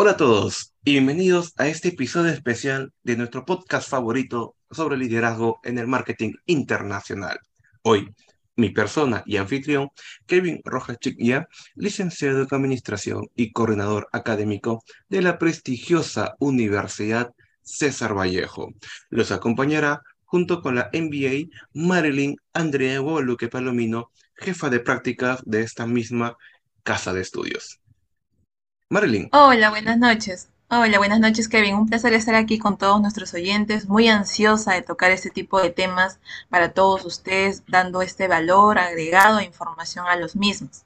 Hola a todos y bienvenidos a este episodio especial de nuestro podcast favorito sobre liderazgo en el marketing internacional. Hoy, mi persona y anfitrión, Kevin Rojas Chiquia, licenciado en Administración y coordinador académico de la prestigiosa Universidad César Vallejo. Los acompañará junto con la MBA Marilyn Andrea Guadalupe Palomino, jefa de prácticas de esta misma casa de estudios. Marilyn. Hola, buenas noches. Hola, buenas noches, Kevin. Un placer estar aquí con todos nuestros oyentes. Muy ansiosa de tocar este tipo de temas para todos ustedes, dando este valor agregado e información a los mismos.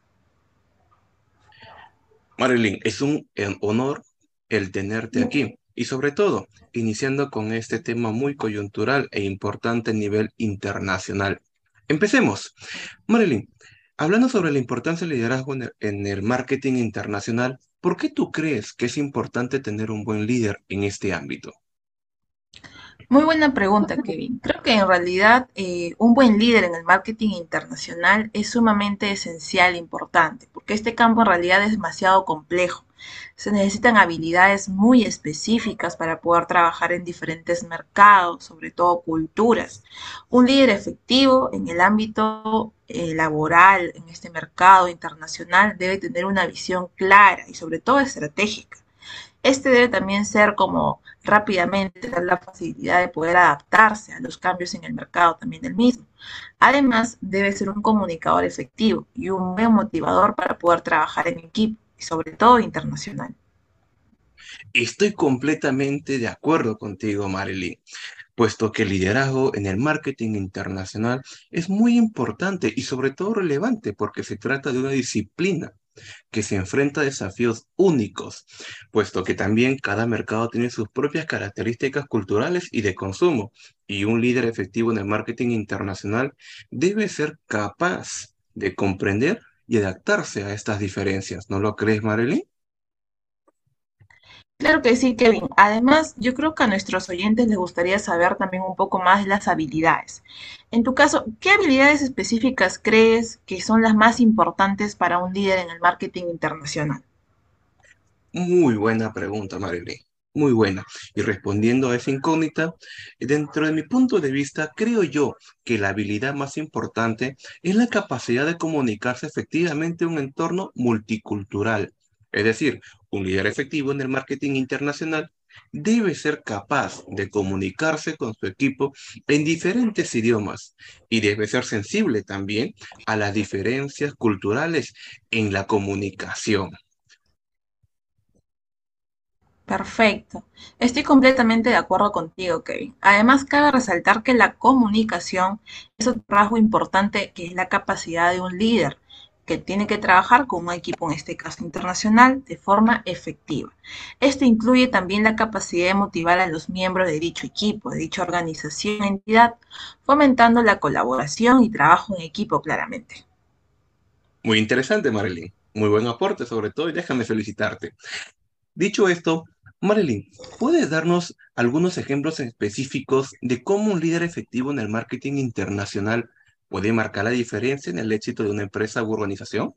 Marilyn, es un honor el tenerte aquí y sobre todo iniciando con este tema muy coyuntural e importante a nivel internacional. Empecemos. Marilyn, hablando sobre la importancia del liderazgo en el marketing internacional, ¿Por qué tú crees que es importante tener un buen líder en este ámbito? Muy buena pregunta, Kevin. Creo que en realidad eh, un buen líder en el marketing internacional es sumamente esencial e importante, porque este campo en realidad es demasiado complejo. Se necesitan habilidades muy específicas para poder trabajar en diferentes mercados, sobre todo culturas. Un líder efectivo en el ámbito eh, laboral, en este mercado internacional, debe tener una visión clara y sobre todo estratégica. Este debe también ser como rápidamente tener la facilidad de poder adaptarse a los cambios en el mercado también del mismo. Además, debe ser un comunicador efectivo y un buen motivador para poder trabajar en equipo y sobre todo internacional. Estoy completamente de acuerdo contigo, Marilyn, puesto que el liderazgo en el marketing internacional es muy importante y sobre todo relevante porque se trata de una disciplina que se enfrenta a desafíos únicos, puesto que también cada mercado tiene sus propias características culturales y de consumo, y un líder efectivo en el marketing internacional debe ser capaz de comprender y adaptarse a estas diferencias. ¿No lo crees, Marilyn? Claro que sí, Kevin. Además, yo creo que a nuestros oyentes les gustaría saber también un poco más de las habilidades. En tu caso, ¿qué habilidades específicas crees que son las más importantes para un líder en el marketing internacional? Muy buena pregunta, Marilyn. Muy buena. Y respondiendo a esa incógnita, dentro de mi punto de vista, creo yo que la habilidad más importante es la capacidad de comunicarse efectivamente en un entorno multicultural. Es decir, un líder efectivo en el marketing internacional debe ser capaz de comunicarse con su equipo en diferentes idiomas y debe ser sensible también a las diferencias culturales en la comunicación. Perfecto. Estoy completamente de acuerdo contigo, Kevin. Además, cabe resaltar que la comunicación es otro rasgo importante que es la capacidad de un líder que tiene que trabajar con un equipo, en este caso internacional, de forma efectiva. Esto incluye también la capacidad de motivar a los miembros de dicho equipo, de dicha organización, entidad, fomentando la colaboración y trabajo en equipo claramente. Muy interesante, Marilyn. Muy buen aporte sobre todo y déjame felicitarte. Dicho esto, Marilyn, ¿puedes darnos algunos ejemplos específicos de cómo un líder efectivo en el marketing internacional puede marcar la diferencia en el éxito de una empresa u organización?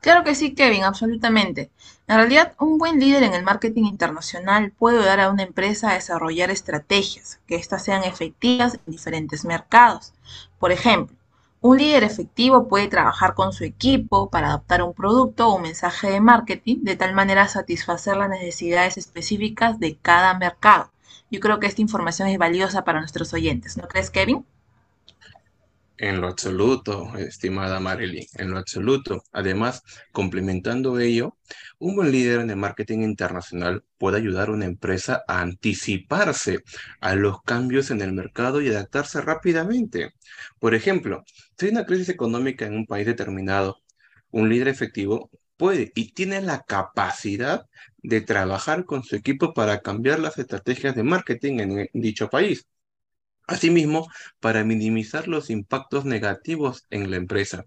Claro que sí, Kevin, absolutamente. En realidad, un buen líder en el marketing internacional puede ayudar a una empresa a desarrollar estrategias que éstas sean efectivas en diferentes mercados. Por ejemplo, un líder efectivo puede trabajar con su equipo para adaptar un producto o un mensaje de marketing de tal manera a satisfacer las necesidades específicas de cada mercado. Yo creo que esta información es valiosa para nuestros oyentes, ¿no crees, Kevin? En lo absoluto, estimada Marilyn, en lo absoluto. Además, complementando ello, un buen líder en el marketing internacional puede ayudar a una empresa a anticiparse a los cambios en el mercado y adaptarse rápidamente. Por ejemplo, si hay una crisis económica en un país determinado, un líder efectivo puede y tiene la capacidad de trabajar con su equipo para cambiar las estrategias de marketing en dicho país. Asimismo, para minimizar los impactos negativos en la empresa.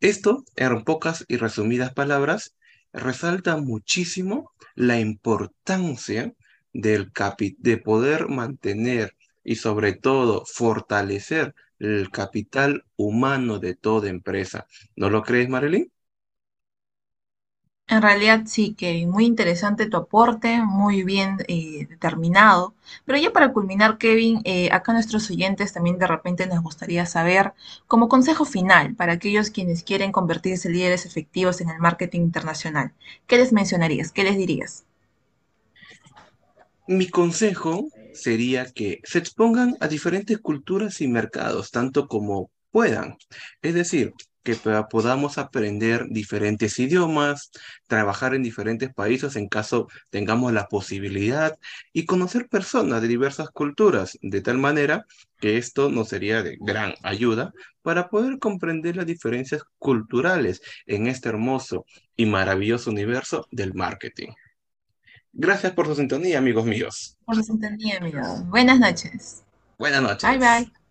Esto, en pocas y resumidas palabras, resalta muchísimo la importancia del de poder mantener y sobre todo fortalecer el capital humano de toda empresa. ¿No lo crees, Marilyn? En realidad sí, Kevin, muy interesante tu aporte, muy bien eh, determinado. Pero ya para culminar, Kevin, eh, acá nuestros oyentes también de repente nos gustaría saber, como consejo final para aquellos quienes quieren convertirse en líderes efectivos en el marketing internacional, ¿qué les mencionarías? ¿Qué les dirías? Mi consejo sería que se expongan a diferentes culturas y mercados, tanto como puedan. Es decir, que podamos aprender diferentes idiomas, trabajar en diferentes países en caso tengamos la posibilidad y conocer personas de diversas culturas, de tal manera que esto nos sería de gran ayuda para poder comprender las diferencias culturales en este hermoso y maravilloso universo del marketing. Gracias por su sintonía, amigos míos. Por su sintonía, amigos. Buenas noches. Buenas Bye noches. bye.